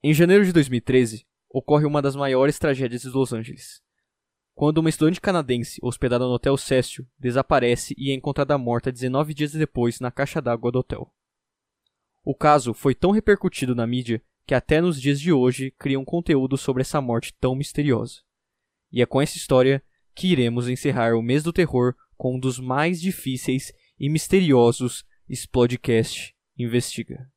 Em janeiro de 2013, ocorre uma das maiores tragédias de Los Angeles. Quando uma estudante canadense hospedada no Hotel Cécio desaparece e é encontrada morta 19 dias depois na caixa d'água do hotel. O caso foi tão repercutido na mídia que até nos dias de hoje criam conteúdo sobre essa morte tão misteriosa. E é com essa história que iremos encerrar o mês do terror com um dos mais difíceis e misteriosos Splodcast Investiga.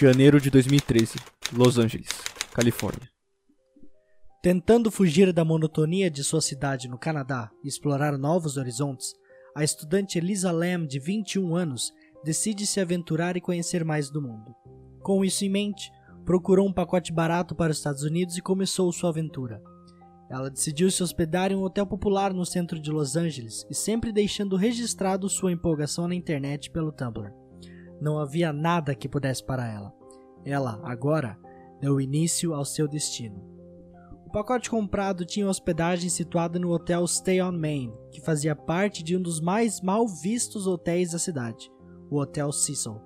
Janeiro de 2013, Los Angeles, Califórnia. Tentando fugir da monotonia de sua cidade no Canadá e explorar novos horizontes, a estudante Elisa Lam, de 21 anos, decide se aventurar e conhecer mais do mundo. Com isso em mente, procurou um pacote barato para os Estados Unidos e começou sua aventura. Ela decidiu se hospedar em um hotel popular no centro de Los Angeles e sempre deixando registrado sua empolgação na internet pelo Tumblr. Não havia nada que pudesse parar ela. Ela, agora, deu início ao seu destino. O pacote comprado tinha hospedagem situada no hotel Stay on Main, que fazia parte de um dos mais mal vistos hotéis da cidade, o Hotel Cecil.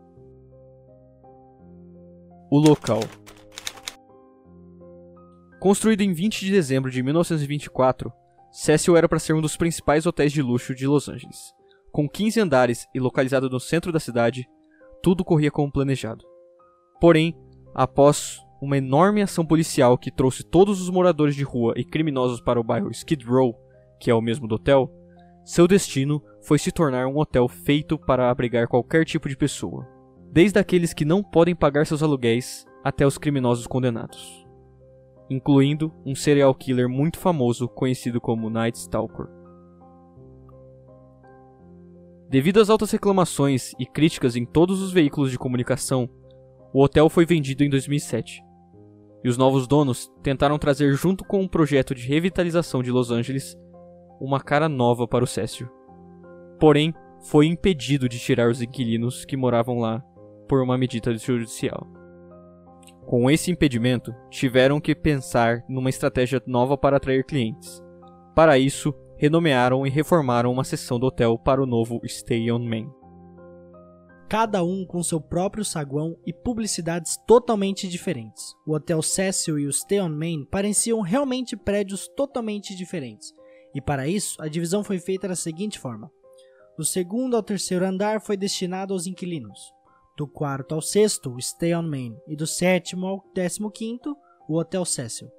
O local. Construído em 20 de dezembro de 1924, Cecil era para ser um dos principais hotéis de luxo de Los Angeles. Com 15 andares e localizado no centro da cidade, tudo corria como planejado. Porém, após uma enorme ação policial que trouxe todos os moradores de rua e criminosos para o bairro Skid Row, que é o mesmo do hotel, seu destino foi se tornar um hotel feito para abrigar qualquer tipo de pessoa, desde aqueles que não podem pagar seus aluguéis até os criminosos condenados, incluindo um serial killer muito famoso conhecido como Night Stalker. Devido às altas reclamações e críticas em todos os veículos de comunicação, o hotel foi vendido em 2007. E os novos donos tentaram trazer, junto com um projeto de revitalização de Los Angeles, uma cara nova para o Cécio. Porém, foi impedido de tirar os inquilinos que moravam lá por uma medida judicial. Com esse impedimento, tiveram que pensar numa estratégia nova para atrair clientes. Para isso, renomearam e reformaram uma seção do hotel para o novo Stay on Main. Cada um com seu próprio saguão e publicidades totalmente diferentes. O Hotel Cecil e o Stay on Main pareciam realmente prédios totalmente diferentes. E para isso, a divisão foi feita da seguinte forma: do segundo ao terceiro andar foi destinado aos inquilinos, do quarto ao sexto, o Stay on Main, e do sétimo ao décimo quinto, o Hotel Cecil.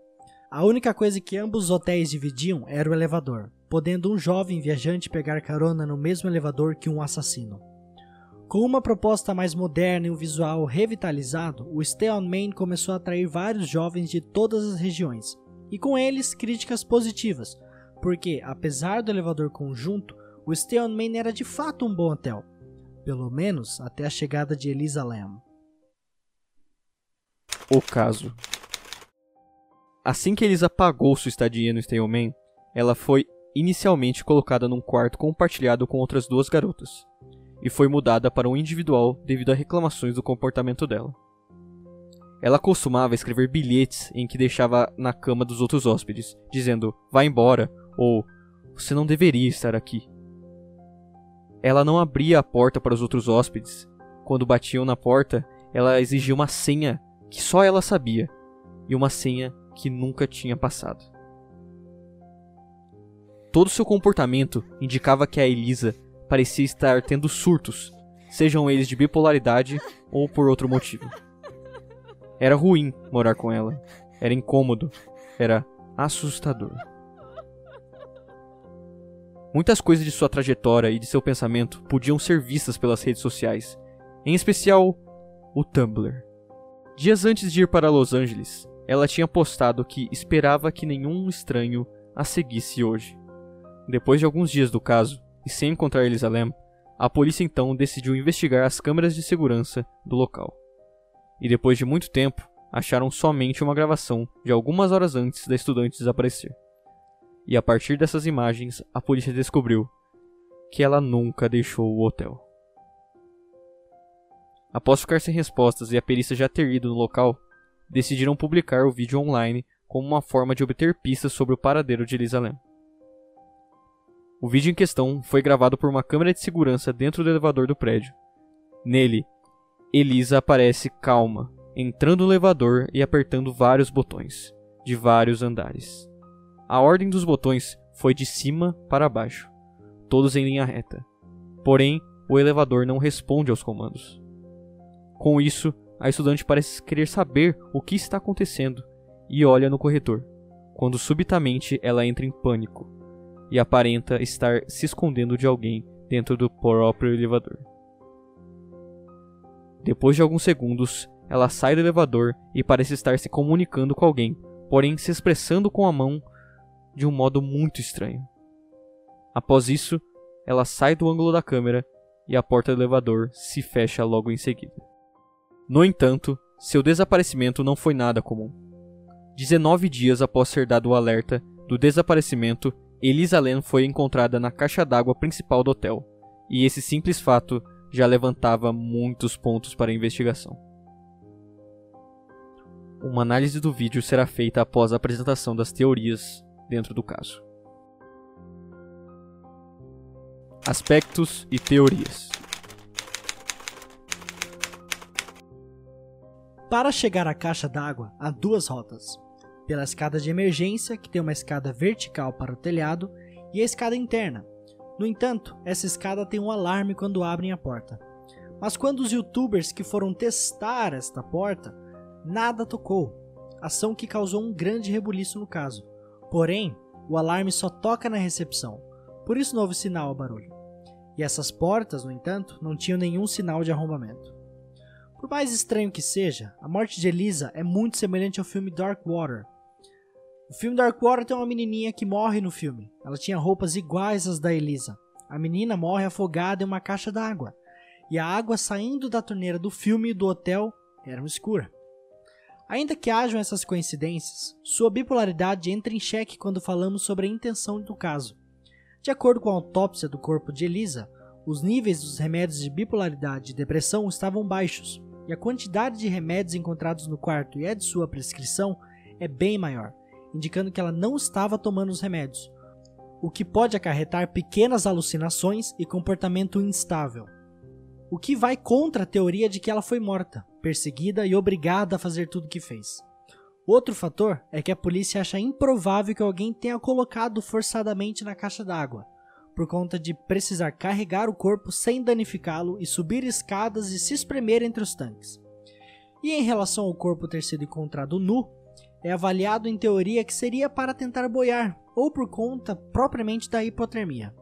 A única coisa que ambos os hotéis dividiam era o elevador, podendo um jovem viajante pegar carona no mesmo elevador que um assassino. Com uma proposta mais moderna e um visual revitalizado, o Stay on Main começou a atrair vários jovens de todas as regiões, e com eles críticas positivas, porque, apesar do elevador conjunto, o Stay on Main era de fato um bom hotel, pelo menos até a chegada de Elisa Lam. O caso. Assim que Elisa pagou sua estadia no Stay on Main, ela foi inicialmente colocada num quarto compartilhado com outras duas garotas, e foi mudada para um individual devido a reclamações do comportamento dela. Ela costumava escrever bilhetes em que deixava na cama dos outros hóspedes, dizendo vá embora ou você não deveria estar aqui. Ela não abria a porta para os outros hóspedes. Quando batiam na porta, ela exigia uma senha que só ela sabia e uma senha que nunca tinha passado. Todo seu comportamento indicava que a Elisa parecia estar tendo surtos, sejam eles de bipolaridade ou por outro motivo. Era ruim morar com ela. Era incômodo. Era assustador. Muitas coisas de sua trajetória e de seu pensamento podiam ser vistas pelas redes sociais, em especial o Tumblr. Dias antes de ir para Los Angeles, ela tinha postado que esperava que nenhum estranho a seguisse hoje. Depois de alguns dias do caso, e sem encontrar Elisa Lam, a polícia então decidiu investigar as câmeras de segurança do local. E depois de muito tempo, acharam somente uma gravação de algumas horas antes da estudante desaparecer. E a partir dessas imagens, a polícia descobriu que ela nunca deixou o hotel. Após ficar sem respostas e a perícia já ter ido no local, decidiram publicar o vídeo online como uma forma de obter pistas sobre o paradeiro de Elisa Lam. O vídeo em questão foi gravado por uma câmera de segurança dentro do elevador do prédio. Nele, Elisa aparece calma, entrando no elevador e apertando vários botões, de vários andares. A ordem dos botões foi de cima para baixo, todos em linha reta. Porém, o elevador não responde aos comandos. Com isso, a estudante parece querer saber o que está acontecendo e olha no corredor, quando subitamente ela entra em pânico e aparenta estar se escondendo de alguém dentro do próprio elevador. Depois de alguns segundos, ela sai do elevador e parece estar se comunicando com alguém, porém se expressando com a mão de um modo muito estranho. Após isso, ela sai do ângulo da câmera e a porta do elevador se fecha logo em seguida. No entanto, seu desaparecimento não foi nada comum. 19 dias após ser dado o alerta do desaparecimento, Elisa Len foi encontrada na caixa d'água principal do hotel, e esse simples fato já levantava muitos pontos para a investigação. Uma análise do vídeo será feita após a apresentação das teorias dentro do caso. Aspectos e teorias. Para chegar à caixa d'água, há duas rotas pela escada de emergência, que tem uma escada vertical para o telhado, e a escada interna. No entanto, essa escada tem um alarme quando abrem a porta. Mas quando os youtubers que foram testar esta porta, nada tocou, ação que causou um grande rebuliço no caso. Porém, o alarme só toca na recepção, por isso não houve sinal ao barulho. E essas portas, no entanto, não tinham nenhum sinal de arrombamento. Por mais estranho que seja, a morte de Elisa é muito semelhante ao filme Dark Water, o filme Dark Water tem uma menininha que morre no filme. Ela tinha roupas iguais às da Elisa. A menina morre afogada em uma caixa d'água. E a água saindo da torneira do filme e do hotel era escura. Ainda que hajam essas coincidências, sua bipolaridade entra em xeque quando falamos sobre a intenção do caso. De acordo com a autópsia do corpo de Elisa, os níveis dos remédios de bipolaridade e depressão estavam baixos, e a quantidade de remédios encontrados no quarto e a de sua prescrição é bem maior indicando que ela não estava tomando os remédios, o que pode acarretar pequenas alucinações e comportamento instável. O que vai contra a teoria de que ela foi morta, perseguida e obrigada a fazer tudo o que fez. Outro fator é que a polícia acha improvável que alguém tenha colocado forçadamente na caixa d'água, por conta de precisar carregar o corpo sem danificá-lo e subir escadas e se espremer entre os tanques. E em relação ao corpo ter sido encontrado nu, é avaliado em teoria que seria para tentar boiar, ou por conta propriamente da hipotermia.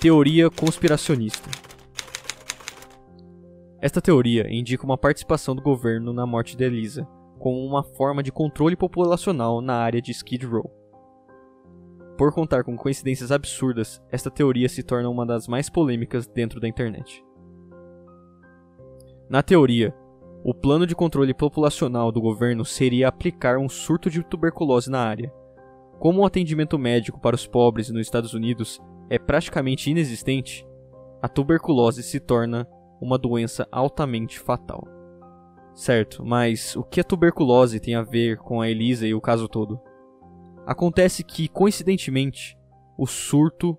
Teoria conspiracionista. Esta teoria indica uma participação do governo na morte de Elisa, como uma forma de controle populacional na área de Skid Row. Por contar com coincidências absurdas, esta teoria se torna uma das mais polêmicas dentro da internet. Na teoria, o plano de controle populacional do governo seria aplicar um surto de tuberculose na área. Como o atendimento médico para os pobres nos Estados Unidos é praticamente inexistente, a tuberculose se torna uma doença altamente fatal. Certo, mas o que a tuberculose tem a ver com a Elisa e o caso todo? Acontece que, coincidentemente, o surto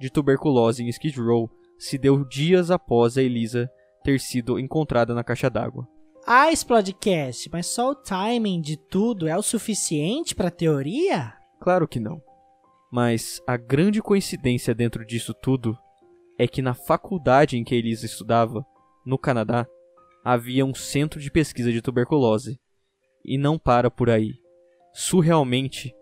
de tuberculose em Skid Row se deu dias após a Elisa ter sido encontrada na caixa d'água. Ah, Explodecast, mas só o timing de tudo é o suficiente para a teoria? Claro que não. Mas a grande coincidência dentro disso tudo é que na faculdade em que Elisa estudava, no Canadá, havia um centro de pesquisa de tuberculose. E não para por aí. Surrealmente,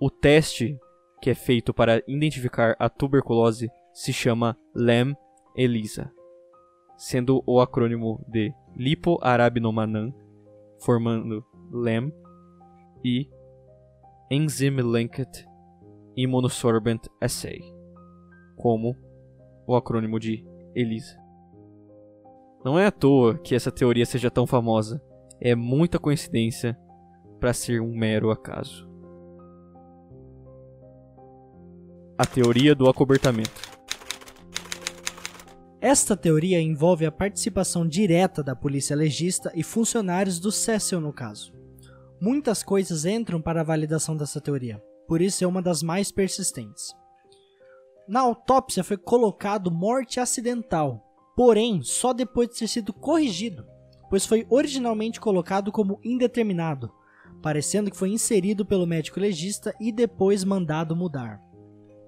o teste que é feito para identificar a tuberculose se chama LEM-ELISA, sendo o acrônimo de lipoarabinomannan, formando LEM, e Enzyme Linked Immunosorbent Assay, como o acrônimo de ELISA. Não é à toa que essa teoria seja tão famosa, é muita coincidência para ser um mero acaso. A teoria do acobertamento. Esta teoria envolve a participação direta da polícia legista e funcionários do Cecil no caso. Muitas coisas entram para a validação dessa teoria, por isso é uma das mais persistentes. Na autópsia foi colocado morte acidental, porém só depois de ter sido corrigido, pois foi originalmente colocado como indeterminado, parecendo que foi inserido pelo médico legista e depois mandado mudar.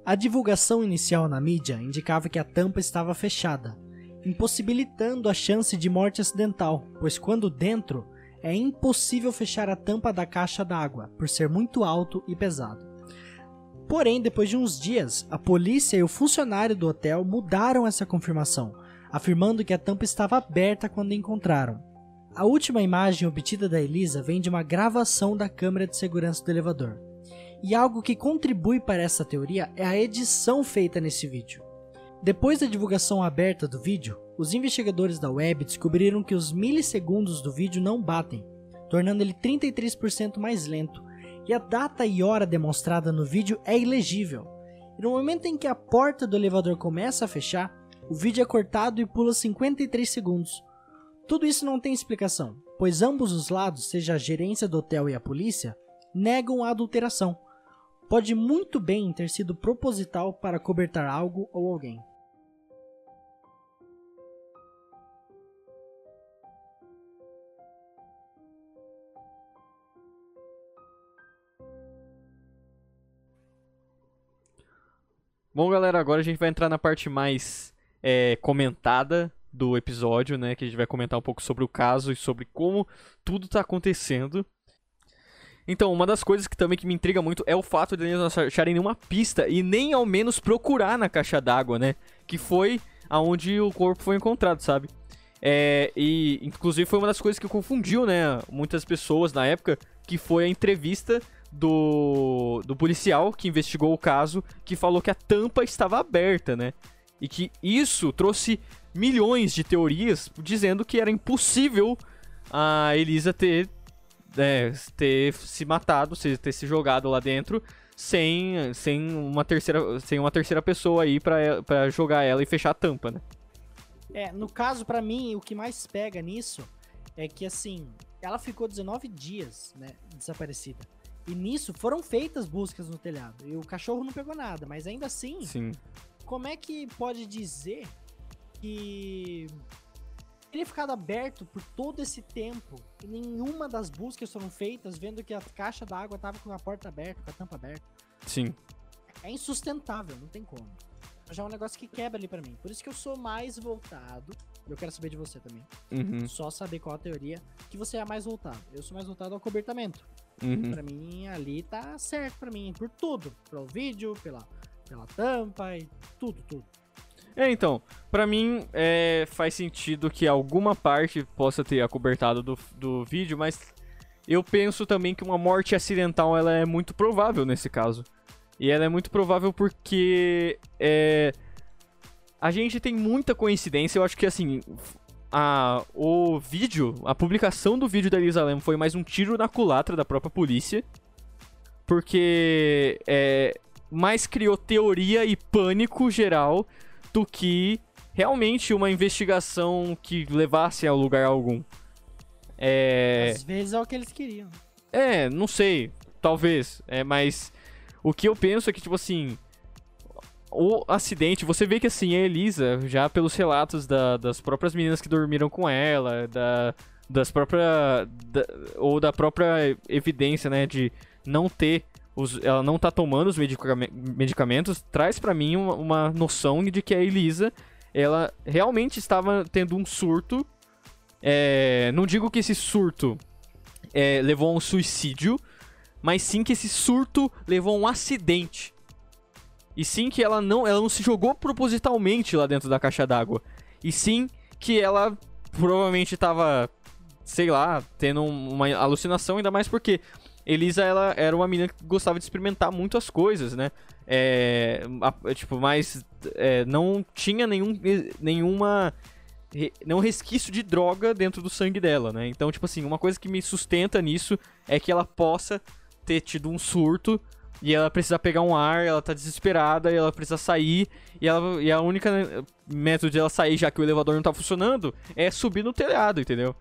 A divulgação inicial na mídia indicava que a tampa estava fechada, impossibilitando a chance de morte acidental, pois quando dentro é impossível fechar a tampa da caixa d'água por ser muito alto e pesado. Porém, depois de uns dias, a polícia e o funcionário do hotel mudaram essa confirmação, afirmando que a tampa estava aberta quando encontraram. A última imagem obtida da Elisa vem de uma gravação da câmera de segurança do elevador. E algo que contribui para essa teoria é a edição feita nesse vídeo. Depois da divulgação aberta do vídeo, os investigadores da web descobriram que os milissegundos do vídeo não batem, tornando ele 33% mais lento, e a data e hora demonstrada no vídeo é ilegível. E no momento em que a porta do elevador começa a fechar, o vídeo é cortado e pula 53 segundos. Tudo isso não tem explicação, pois ambos os lados, seja a gerência do hotel e a polícia, negam a adulteração, pode muito bem ter sido proposital para cobertar algo ou alguém. Bom, galera, agora a gente vai entrar na parte mais é, comentada do episódio, né? Que a gente vai comentar um pouco sobre o caso e sobre como tudo está acontecendo. Então, uma das coisas que também que me intriga muito é o fato de eles não acharem nenhuma pista e nem ao menos procurar na caixa d'água, né? Que foi aonde o corpo foi encontrado, sabe? É, e inclusive foi uma das coisas que confundiu, né, muitas pessoas na época, que foi a entrevista do, do policial que investigou o caso, que falou que a tampa estava aberta, né? E que isso trouxe milhões de teorias dizendo que era impossível a Elisa ter é, ter se matado, ter se jogado lá dentro sem, sem, uma, terceira, sem uma terceira pessoa aí pra, pra jogar ela e fechar a tampa, né? É, no caso, para mim, o que mais pega nisso é que, assim, ela ficou 19 dias, né, desaparecida. E nisso foram feitas buscas no telhado. E o cachorro não pegou nada, mas ainda assim, Sim. como é que pode dizer que teria ficado aberto por todo esse tempo e nenhuma das buscas foram feitas vendo que a caixa d'água tava com a porta aberta, com a tampa aberta. Sim. É insustentável, não tem como. Já é um negócio que quebra ali para mim. Por isso que eu sou mais voltado. Eu quero saber de você também. Uhum. Só saber qual a teoria que você é mais voltado. Eu sou mais voltado ao cobertamento. Uhum. Pra mim, ali tá certo pra mim. Por tudo. Pelo vídeo, pela, pela tampa e tudo, tudo. É, então, pra mim é, faz sentido que alguma parte possa ter acobertado do, do vídeo, mas eu penso também que uma morte acidental ela é muito provável nesse caso. E ela é muito provável porque é, a gente tem muita coincidência. Eu acho que assim, a, o vídeo, a publicação do vídeo da Elisa Lam foi mais um tiro na culatra da própria polícia. Porque é, mais criou teoria e pânico geral que realmente uma investigação que levasse a lugar algum. É... Às vezes é o que eles queriam. É, não sei. Talvez. É, mas o que eu penso é que, tipo assim. O acidente, você vê que assim, a Elisa, já pelos relatos da, das próprias meninas que dormiram com ela, da, das próprias. Da, ou da própria evidência, né, de não ter os, ela não tá tomando os medicamentos, traz para mim uma, uma, noção de que a Elisa, ela realmente estava tendo um surto. É, não digo que esse surto é, levou a um suicídio, mas sim que esse surto levou a um acidente. E sim que ela não, ela não se jogou propositalmente lá dentro da caixa d'água. E sim que ela provavelmente estava, sei lá, tendo uma alucinação, ainda mais porque Elisa ela era uma menina que gostava de experimentar muitas coisas, né? É, a, tipo, mas é, não tinha nenhum, nenhuma nenhum resquício de droga dentro do sangue dela, né? Então, tipo assim, uma coisa que me sustenta nisso é que ela possa ter tido um surto e ela precisa pegar um ar, ela tá desesperada, e ela precisa sair, e, ela, e a única método de ela sair, já que o elevador não tá funcionando, é subir no telhado, entendeu?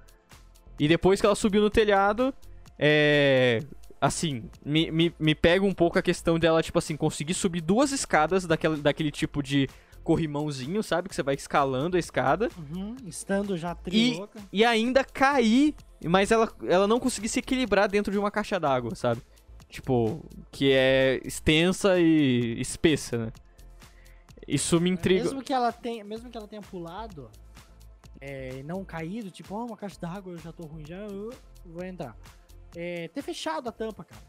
E depois que ela subiu no telhado, é. Assim, me, me, me pega um pouco a questão dela, tipo assim, conseguir subir duas escadas daquele, daquele tipo de corrimãozinho, sabe? Que você vai escalando a escada. Uhum, estando já triloca. E, e ainda cair, mas ela, ela não conseguir se equilibrar dentro de uma caixa d'água, sabe? Tipo, que é extensa e espessa, né? Isso me intriga. Mesmo que ela tenha, mesmo que ela tenha pulado é, não caído, tipo, oh, uma caixa d'água, eu já tô ruim, já eu vou entrar. É, ter fechado a tampa, cara.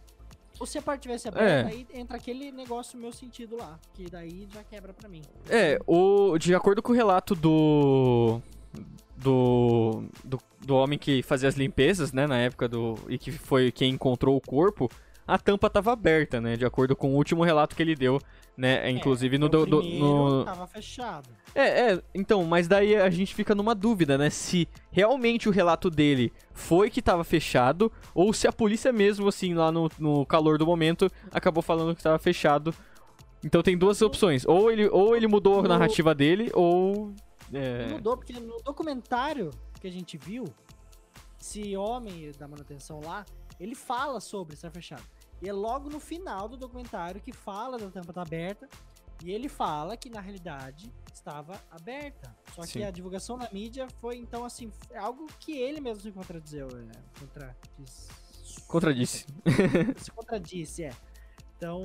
Ou se a parte tivesse aberta, é. aí entra aquele negócio meu sentido lá, que daí já quebra pra mim. É, o, de acordo com o relato do, do, do, do homem que fazia as limpezas, né, na época do e que foi quem encontrou o corpo, a tampa estava aberta, né? De acordo com o último relato que ele deu, né? É, Inclusive no, do, do, no. Tava fechado. É, é, então, mas daí a gente fica numa dúvida, né? Se realmente o relato dele foi que tava fechado, ou se a polícia mesmo, assim, lá no, no calor do momento, acabou falando que tava fechado. Então tem duas opções. Ou ele, ou ele mudou a narrativa dele, ou. É... Mudou, porque no documentário que a gente viu, esse homem da manutenção lá, ele fala sobre estar fechado. E é logo no final do documentário que fala da tampa tá aberta. E ele fala que na realidade estava aberta. Só Sim. que a divulgação na mídia foi, então, assim, é algo que ele mesmo se contradizeu. Né? Contradisse. se contradisse, é. Então,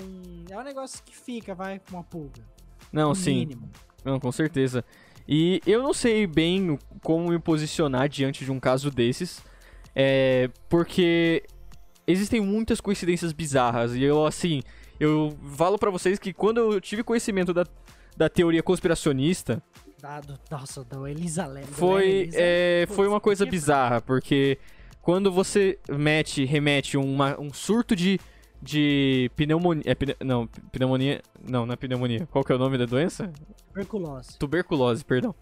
é um negócio que fica, vai, com uma pulga. Não, sim. Mínimo. Não, com certeza. E eu não sei bem como me posicionar diante de um caso desses. É, porque existem muitas coincidências bizarras. E eu, assim, eu falo para vocês que quando eu tive conhecimento da, da teoria conspiracionista. Dado, nossa, da Elisa Lam. Foi, Elisa, é, foi uma coisa bizarra, porque quando você mete, remete uma, um surto de, de pneumonia. É, pne, não, pneumonia. Não, não é pneumonia. Qual que é o nome da doença? Tuberculose. Tuberculose, perdão.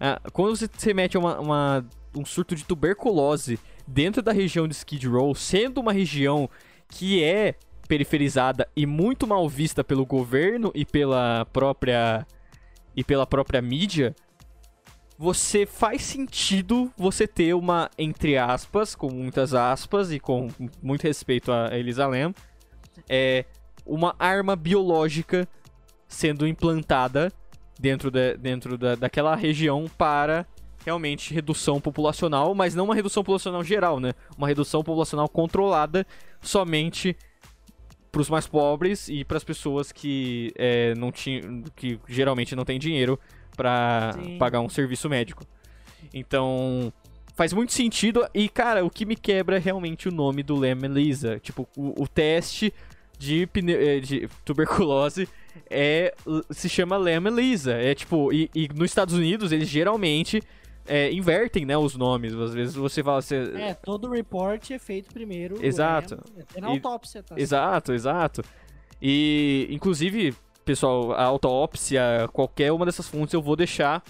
Ah, quando você remete uma, uma, um surto de tuberculose dentro da região de Skid Row, sendo uma região que é periferizada e muito mal vista pelo governo e pela própria e pela própria mídia, você faz sentido você ter uma entre aspas, com muitas aspas e com muito respeito a Elisa Lam, é uma arma biológica sendo implantada dentro, de, dentro da, daquela região para realmente redução populacional, mas não uma redução populacional geral, né? Uma redução populacional controlada somente para os mais pobres e para as pessoas que é, não tinham, que geralmente não têm dinheiro para pagar um serviço médico. Então faz muito sentido e cara, o que me quebra é realmente o nome do Lem Elisa, tipo o, o teste de, é, de, tuberculose é se chama Lem Elisa, é tipo e, e nos Estados Unidos eles geralmente é, invertem, né, os nomes. Às vezes você fala... Você... É, todo report é feito primeiro. Exato. É na autópsia, tá? Exato, exato. E, inclusive, pessoal, a autópsia, qualquer uma dessas fontes eu vou deixar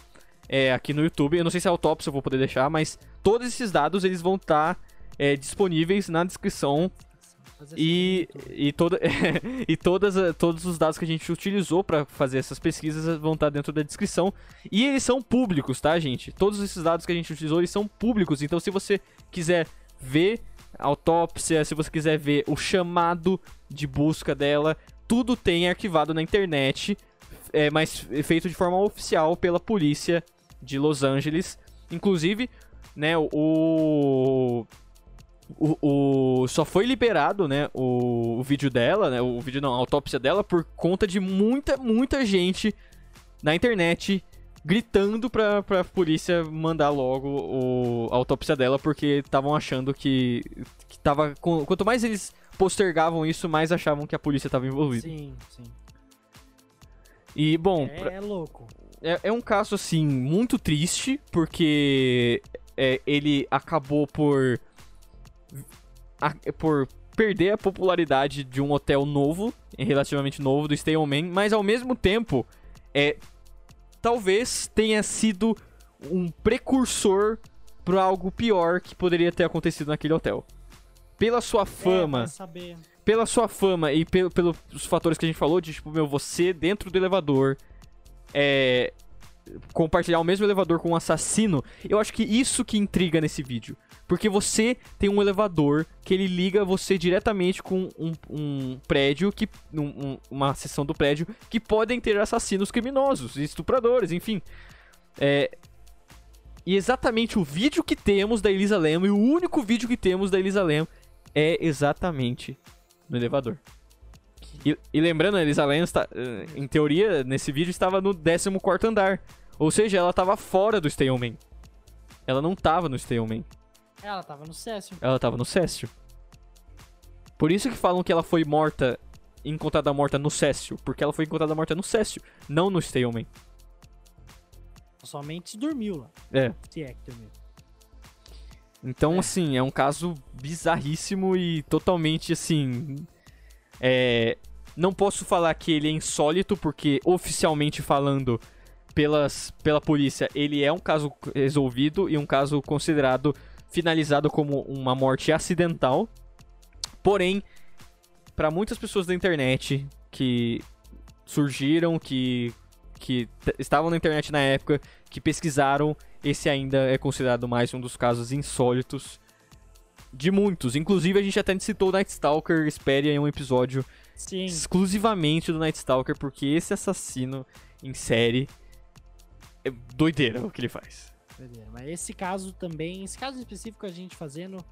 é, aqui no YouTube. Eu não sei se a autópsia eu vou poder deixar, mas todos esses dados eles vão estar tá, é, disponíveis na descrição e, e, toda, e todas, todos os dados que a gente utilizou para fazer essas pesquisas vão estar dentro da descrição. E eles são públicos, tá, gente? Todos esses dados que a gente utilizou, eles são públicos. Então, se você quiser ver a autópsia, se você quiser ver o chamado de busca dela, tudo tem arquivado na internet, é, mas feito de forma oficial pela polícia de Los Angeles. Inclusive, né, o o, o, só foi liberado, né, o, o, vídeo dela, né, o vídeo não, a autópsia dela por conta de muita, muita gente na internet gritando pra, pra polícia mandar logo o, a autópsia dela porque estavam achando que, que tava, quanto mais eles postergavam isso, mais achavam que a polícia estava envolvida. Sim, sim. E, bom, É, pra- louco. é, é um caso, assim, muito triste, porque é, ele acabou por. a- por perder a popularidade de um hotel novo, relativamente novo, do Stay On Man, mas ao mesmo tempo, é, talvez tenha sido um precursor para algo pior que poderia ter acontecido naquele hotel. Pela sua É, fama, saber. Pela sua fama e pelo, pelos fatores que a gente falou, de tipo, meu, você dentro do elevador é. compartilhar o mesmo elevador com um assassino, eu acho que isso que intriga nesse vídeo. Porque você tem um elevador que ele liga você diretamente com um, um prédio, que um- um- uma seção do prédio, que podem ter assassinos criminosos, estupradores, enfim. É, e exatamente o vídeo que temos da Elisa Lam, e o único vídeo que temos da Elisa Lam, é exatamente no elevador. E, e lembrando, a Elisa está, eh, em teoria, nesse vídeo estava no 14º andar. Ou seja, ela estava fora do Stay On Man. Ela não estava no Stay On Man. Ela tava no Cécio. Ela estava no Cécio. Por isso que falam que ela foi morta, encontrada morta no Cécio. Porque ela foi encontrada morta no Cécio, não no Stay On Man. Somente dormiu lá. É. Se é que dormiu. Então, É. assim, é um caso bizarríssimo e totalmente, assim. É. Não posso falar que ele é insólito, porque oficialmente falando pelas, pela polícia, ele é um caso resolvido e um caso considerado finalizado como uma morte acidental. Porém, para muitas pessoas da internet que surgiram, que, que estavam na internet na época, que pesquisaram, esse ainda é considerado mais um dos casos insólitos de muitos. Inclusive, a gente até citou o Night Stalker, espere aí um episódio Sim. exclusivamente do Night Stalker, porque esse assassino em série é doideira o que ele faz. Doideira. Mas esse caso também, esse caso específico a gente fazendo,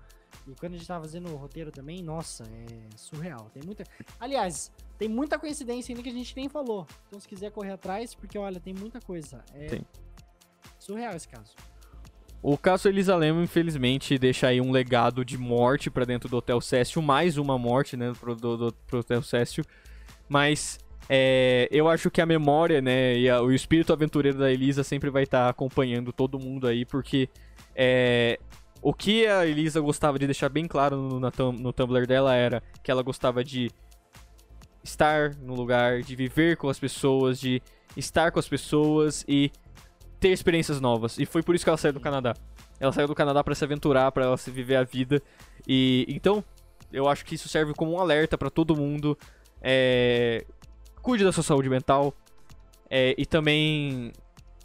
e quando a gente tava fazendo o roteiro também, nossa, é surreal. Tem muita. Aliás, tem muita coincidência ainda que a gente nem falou. Então se quiser correr atrás, porque olha, tem muita coisa. É Tem. Surreal esse caso. O caso Elisa Lam, infelizmente, deixa aí um legado de morte pra dentro do Hotel Cécio, mais uma morte, né, pro, do, do- pro Hotel Cécio. Mas é, eu acho que a memória, né, e a- o espírito aventureiro da Elisa sempre vai estar acompanhando todo mundo aí, porque é, o que a Elisa gostava de deixar bem claro no, na no Tumblr dela era que ela gostava de estar no lugar, de viver com as pessoas, de estar com as pessoas e ter experiências novas. E foi por isso que ela saiu do Canadá. Ela saiu do Canadá pra se aventurar, pra ela se viver a vida. E então, eu acho que isso serve como um alerta pra todo mundo. É, cuide da sua saúde mental é, e também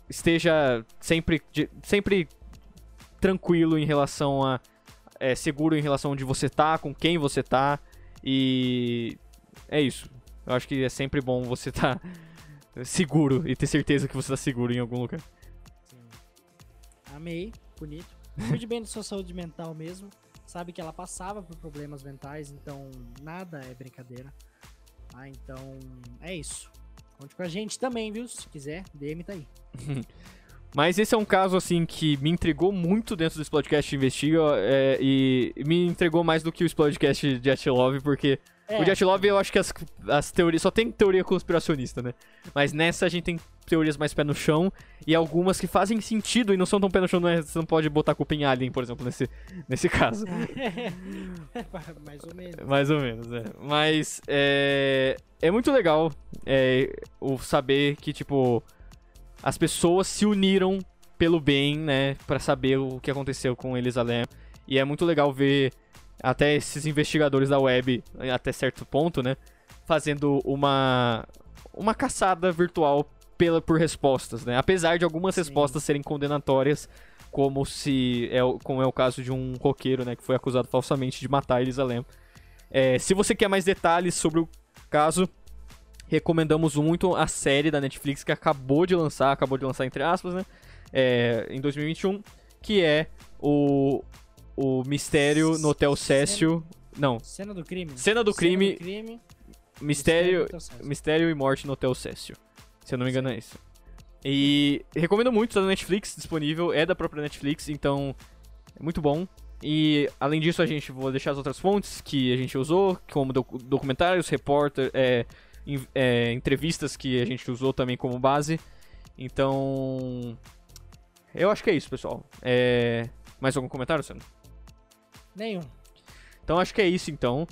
esteja sempre, de- sempre tranquilo em relação a é, seguro em relação a onde você tá, com quem você tá e é isso. Eu acho que é sempre bom você estar seguro e ter certeza que você tá seguro em algum lugar. Amei, bonito. Cuide bem da sua saúde mental mesmo. Sabe que ela passava por problemas mentais, então nada é brincadeira. Ah, então é isso. Conte com a gente também, viu? Se quiser, DM tá aí. Mas esse é um caso, assim, que me intrigou muito dentro desse podcast Investiga é, e me entregou mais do que o podcast de Love, porque É, o de Love eu acho que as, as teorias... Só tem teoria conspiracionista, né? Mas nessa a gente tem teorias mais pé no chão e algumas que fazem sentido e não são tão pé no chão, não é, você não pode botar culpa em Alien, por exemplo, nesse, nesse caso. Mais ou menos. Mais ou menos, é. Mas é, é muito legal é, o saber que, tipo, as pessoas se uniram pelo bem, né? Pra saber o que aconteceu com Elisa Lam. E é muito legal ver até esses investigadores da web, até certo ponto, né? Fazendo uma, uma caçada virtual pela, por respostas, né? Apesar de algumas Sim. respostas serem condenatórias, como se é, o- como é o caso de um roqueiro, né? Que foi acusado falsamente de matar Elisa Lam. É, se você quer mais detalhes sobre o caso, recomendamos muito a série da Netflix que acabou de lançar, acabou de lançar entre aspas, né? É, em 2021, que é o, o Mistério no Hotel Cécio. Não, Cena do crime. Cena Cena do crime, do crime. Mistério. Mistério e Morte no Hotel Cécio. Se eu não me engano é isso. E recomendo muito, tá na Netflix, disponível, é da própria Netflix, então é muito bom. E além disso, a gente vou deixar as outras fontes que a gente usou, como doc documentários, repórter, é, é, entrevistas que a gente usou também como base. Então, eu acho que é isso, pessoal. É... Mais algum comentário, Sandro? Nenhum. Então acho que é isso, então.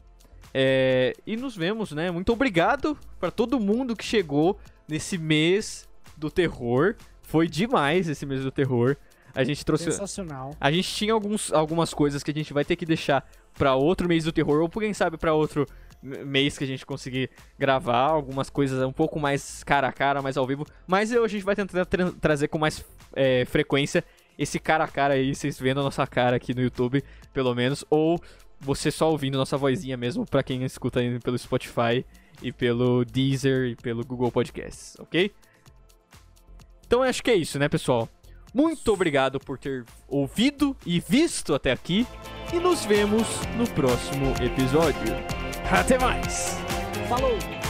É... E nos vemos, né? Muito obrigado para todo mundo que chegou nesse mês do terror. Foi demais esse mês do terror. A gente trouxe. Sensacional. A gente tinha alguns, algumas coisas que a gente vai ter que deixar para outro mês do terror, ou quem sabe para outro mês que a gente conseguir gravar algumas coisas um pouco mais cara a cara, mais ao vivo. Mas eu, a gente vai tentar tra trazer com mais é, frequência esse cara a cara aí, vocês vendo a nossa cara aqui no YouTube, pelo menos, ou você só ouvindo nossa vozinha mesmo, para quem escuta pelo Spotify e pelo Deezer e pelo Google Podcasts, ok? Então acho que é isso, né, pessoal? Muito obrigado por ter ouvido e visto até aqui. E nos vemos no próximo episódio. Até mais! Falou!